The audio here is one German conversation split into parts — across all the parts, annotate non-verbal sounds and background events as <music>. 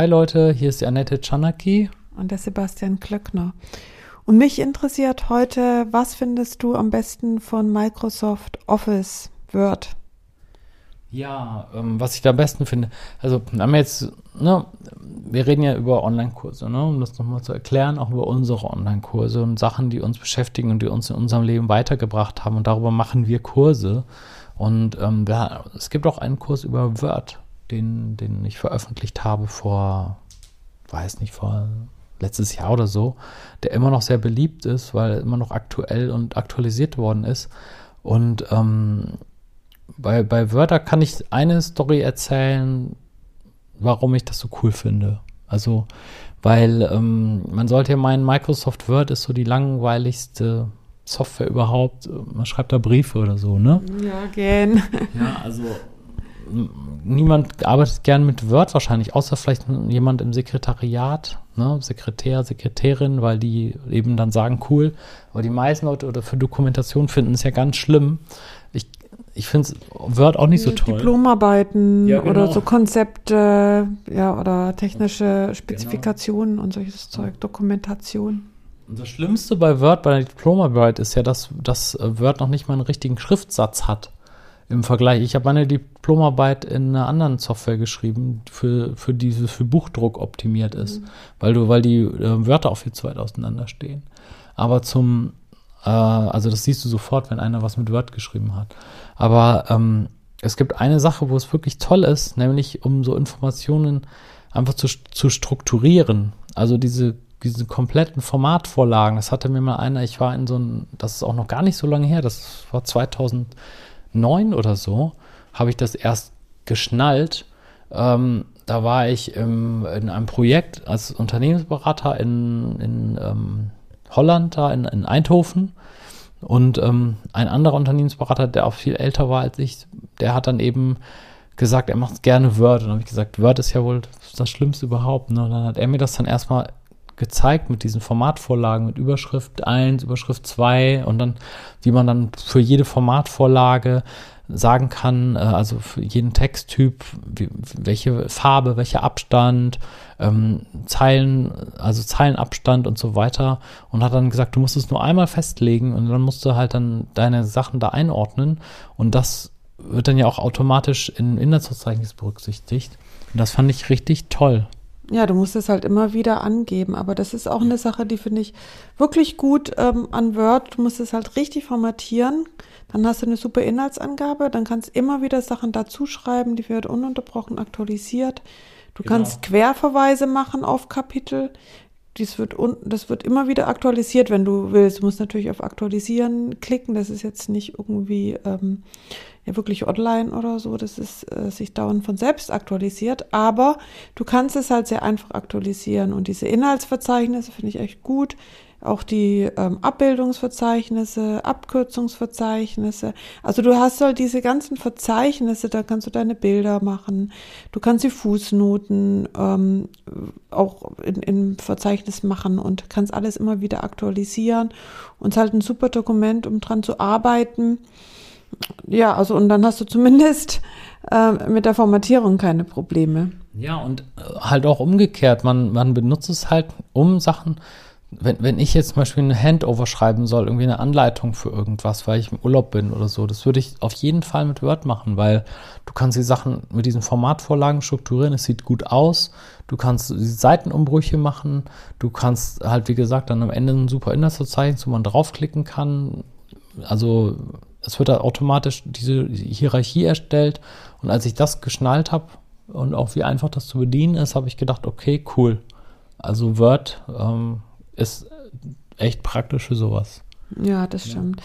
Hi Leute, hier ist die Annette Czanaki. Und der Sebastian Klöckner. Und mich interessiert heute, was findest du am besten von Microsoft Office Word? Ja, ähm, was ich da am besten finde, also haben wir jetzt, ne, wir reden ja über Online-Kurse, ne, um das nochmal zu erklären, auch über unsere Online-Kurse und Sachen, die uns beschäftigen und die uns in unserem Leben weitergebracht haben und darüber machen wir Kurse. Und ähm, wir, es gibt auch einen Kurs über Word, den, den ich veröffentlicht habe vor, weiß nicht, vor letztes Jahr oder so, der immer noch sehr beliebt ist, weil er immer noch aktuell und aktualisiert worden ist. Und ähm, bei, bei Wörter kann ich eine Story erzählen, warum ich das so cool finde. Also, weil ähm, man sollte ja meinen, Microsoft Word ist so die langweiligste Software überhaupt. Man schreibt da Briefe oder so, ne? Ja, gern. Ja, also niemand arbeitet gern mit Word wahrscheinlich, außer vielleicht jemand im Sekretariat, ne, Sekretär, Sekretärin, weil die eben dann sagen, cool. Aber die meisten Leute oder für Dokumentation finden es ja ganz schlimm. Ich, ich finde Word auch nicht so toll. Diplomarbeiten ja, genau. oder so Konzepte, ja, oder technische Spezifikationen genau. und solches Zeug, Dokumentation. Und das Schlimmste bei Word, bei der Diplomarbeit, ist ja, dass, dass Word noch nicht mal einen richtigen Schriftsatz hat im Vergleich. Ich habe meine Diplomarbeit in einer anderen Software geschrieben, für, für dieses für Buchdruck optimiert ist, mhm. weil du, weil die äh, Wörter auch viel zu weit auseinander stehen. Aber zum, äh, also das siehst du sofort, wenn einer was mit Word geschrieben hat. Aber ähm, es gibt eine Sache, wo es wirklich toll ist, nämlich um so Informationen einfach zu, zu strukturieren. Also diese diese kompletten Formatvorlagen, das hatte mir mal einer, ich war in so einem, das ist auch noch gar nicht so lange her, das war 2000 neun oder so habe ich das erst geschnallt. Ähm, da war ich im, in einem Projekt als Unternehmensberater in, in ähm, Holland, da in, in Eindhoven. Und ähm, ein anderer Unternehmensberater, der auch viel älter war als ich, der hat dann eben gesagt, er macht gerne Word. Und dann habe ich gesagt, Word ist ja wohl das Schlimmste überhaupt. Ne? Und dann hat er mir das dann erstmal gezeigt mit diesen Formatvorlagen, mit Überschrift 1, Überschrift 2 und dann, wie man dann für jede Formatvorlage sagen kann, äh, also für jeden Texttyp, welche Farbe, welcher Abstand, ähm, Zeilen, also Zeilenabstand und so weiter und hat dann gesagt, du musst es nur einmal festlegen und dann musst du halt dann deine Sachen da einordnen und das wird dann ja auch automatisch in Inhaltsverzeichnis berücksichtigt. Und das fand ich richtig toll. Ja, du musst es halt immer wieder angeben, aber das ist auch eine Sache, die finde ich wirklich gut ähm, an Word. Du musst es halt richtig formatieren. Dann hast du eine super Inhaltsangabe, dann kannst immer wieder Sachen dazuschreiben, die wird ununterbrochen aktualisiert. Du genau. kannst Querverweise machen auf Kapitel. Dies wird un das wird immer wieder aktualisiert, wenn du willst. Du musst natürlich auf Aktualisieren klicken. Das ist jetzt nicht irgendwie ähm, ja wirklich online oder so, dass es äh, sich dauernd von selbst aktualisiert, aber du kannst es halt sehr einfach aktualisieren und diese Inhaltsverzeichnisse finde ich echt gut. Auch die ähm, Abbildungsverzeichnisse, Abkürzungsverzeichnisse. Also du hast halt diese ganzen Verzeichnisse, da kannst du deine Bilder machen. Du kannst die Fußnoten ähm, auch in, im Verzeichnis machen und kannst alles immer wieder aktualisieren. Und es ist halt ein super Dokument, um dran zu arbeiten ja, also und dann hast du zumindest äh, mit der Formatierung keine Probleme. Ja, und äh, halt auch umgekehrt, man, man benutzt es halt, um Sachen, wenn, wenn ich jetzt zum Beispiel eine Handover schreiben soll, irgendwie eine Anleitung für irgendwas, weil ich im Urlaub bin oder so, das würde ich auf jeden Fall mit Word machen, weil du kannst die Sachen mit diesen Formatvorlagen strukturieren, es sieht gut aus, du kannst die Seitenumbrüche machen, du kannst halt, wie gesagt, dann am Ende ein super Inhaltsverzeichnis, wo man draufklicken kann. Also es wird da automatisch diese Hierarchie erstellt. Und als ich das geschnallt habe und auch wie einfach das zu bedienen ist, habe ich gedacht, okay, cool. Also Word ähm, ist echt praktisch für sowas. Ja, das stimmt.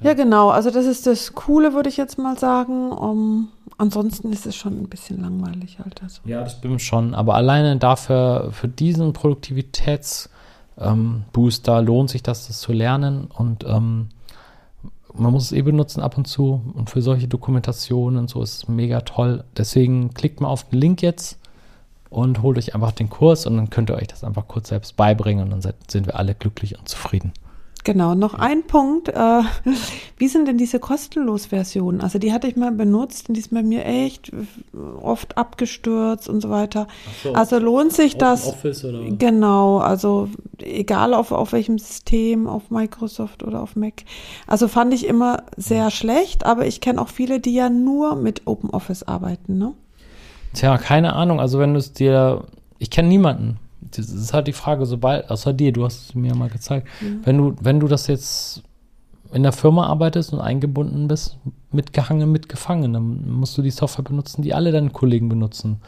Ja. ja. genau. Also das ist das Coole, würde ich jetzt mal sagen. Um, ansonsten ist es schon ein bisschen langweilig halt. Also. Ja, das stimmt schon. Aber alleine dafür, für diesen Produktivitätsbooster ähm, lohnt sich das, das zu lernen. Und ähm, man muss es eh benutzen ab und zu und für solche Dokumentationen und so ist es mega toll. Deswegen klickt mal auf den Link jetzt und holt euch einfach den Kurs und dann könnt ihr euch das einfach kurz selbst beibringen und dann sind wir alle glücklich und zufrieden. Genau, noch ein Punkt. Äh, <laughs> wie sind denn diese kostenlos Versionen? Also die hatte ich mal benutzt und die ist bei mir echt oft abgestürzt und so weiter. So. Also lohnt sich das? Office oder? Genau, also egal auf, auf welchem System, auf Microsoft oder auf Mac. Also fand ich immer sehr schlecht, aber ich kenne auch viele, die ja nur mit OpenOffice arbeiten, ne? Tja, keine Ahnung. Also wenn du es dir, ich kenne niemanden, das ist halt die Frage, sobald, außer dir, du hast es mir mal gezeigt, mhm. wenn du, wenn du das jetzt in der Firma arbeitest und eingebunden bist, mitgehangen, mitgefangen, dann musst du die Software benutzen, die alle deine Kollegen benutzen.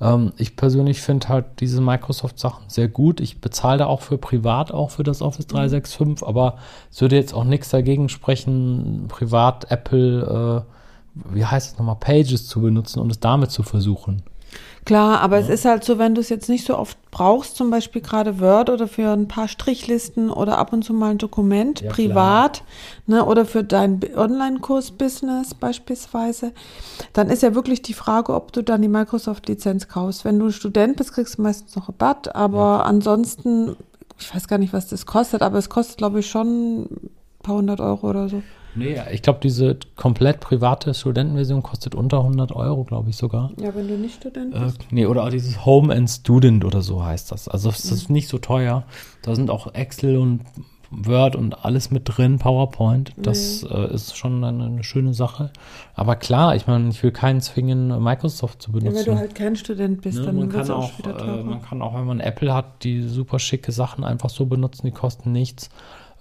Ähm, ich persönlich finde halt diese Microsoft-Sachen sehr gut. Ich bezahle da auch für privat, auch für das Office 365, mhm. aber es würde jetzt auch nichts dagegen sprechen, privat Apple, äh, wie heißt es nochmal, Pages zu benutzen und es damit zu versuchen. Klar, aber ja. es ist halt so, wenn du es jetzt nicht so oft brauchst, zum Beispiel gerade Word oder für ein paar Strichlisten oder ab und zu mal ein Dokument ja, privat, ne, oder für dein Online-Kurs-Business beispielsweise, dann ist ja wirklich die Frage, ob du dann die Microsoft-Lizenz kaufst. Wenn du Student bist, kriegst du meistens noch Rabatt, aber ja. ansonsten, ich weiß gar nicht, was das kostet, aber es kostet, glaube ich, schon ein paar hundert Euro oder so. Nee, ich glaube, diese komplett private Studentenversion kostet unter 100 Euro, glaube ich sogar. Ja, wenn du nicht Student äh, bist. Äh, nee, oder auch dieses Home and Student oder so heißt das. Also es mhm. ist nicht so teuer. Da sind auch Excel und Word und alles mit drin, PowerPoint. Das nee. äh, ist schon eine, eine, schöne Sache. Aber klar, ich meine, ich will keinen zwingen, Microsoft zu benutzen. Ja, wenn du halt kein Student bist, ne, dann man kann auch, auch äh, Man kann auch, wenn man Apple hat, die super schicke Sachen einfach so benutzen, die kosten nichts.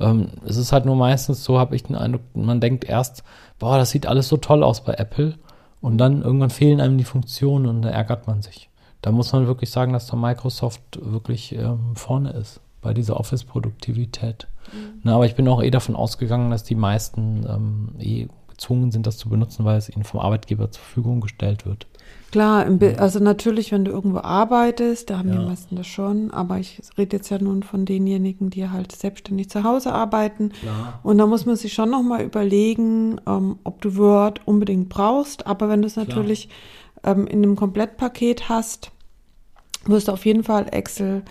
Ähm, es ist halt nur meistens so, habe ich den Eindruck, man denkt erst, boah, das sieht alles so toll aus bei Apple. Und dann irgendwann fehlen einem die Funktionen und da ärgert man sich. Da muss man wirklich sagen, dass da Microsoft wirklich ähm, vorne ist bei dieser Office-Produktivität. Mhm. Na, aber ich bin auch eh davon ausgegangen, dass die meisten ähm, eh gezwungen sind, das zu benutzen, weil es ihnen vom Arbeitgeber zur Verfügung gestellt wird. Klar, also natürlich, wenn du irgendwo arbeitest, da haben ja. die meisten das schon, aber ich rede jetzt ja nun von denjenigen, die halt selbstständig zu Hause arbeiten. Klar. Und da muss man sich schon nochmal überlegen, ähm, ob du Word unbedingt brauchst, aber wenn du es natürlich ähm, in einem Komplettpaket hast, wirst du auf jeden Fall Excel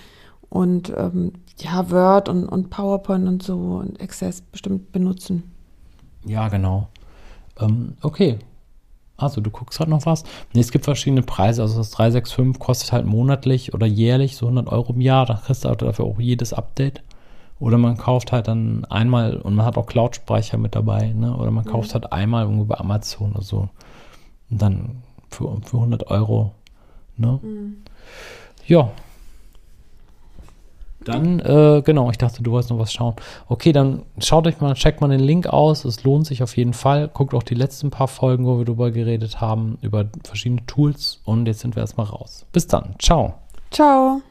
und ähm, ja, Word und, und PowerPoint und so und Access bestimmt benutzen. Ja, genau. Ähm, okay, also du guckst halt noch was. Nee, es gibt verschiedene Preise. Also das 365 kostet halt monatlich oder jährlich so 100 Euro im Jahr. Da kriegst du halt dafür auch jedes Update. Oder man kauft halt dann einmal und man hat auch Cloud-Speicher mit dabei. Ne? Oder man kauft mhm. halt einmal irgendwo bei Amazon oder so. Und dann für, für 100 Euro. Ne? Mhm. Ja, dann, äh, genau, ich dachte, du wolltest noch was schauen. Okay, dann schaut euch mal, checkt mal den Link aus. Es lohnt sich auf jeden Fall. Guckt auch die letzten paar Folgen, wo wir drüber geredet haben, über verschiedene Tools. Und jetzt sind wir erstmal raus. Bis dann. Ciao. Ciao.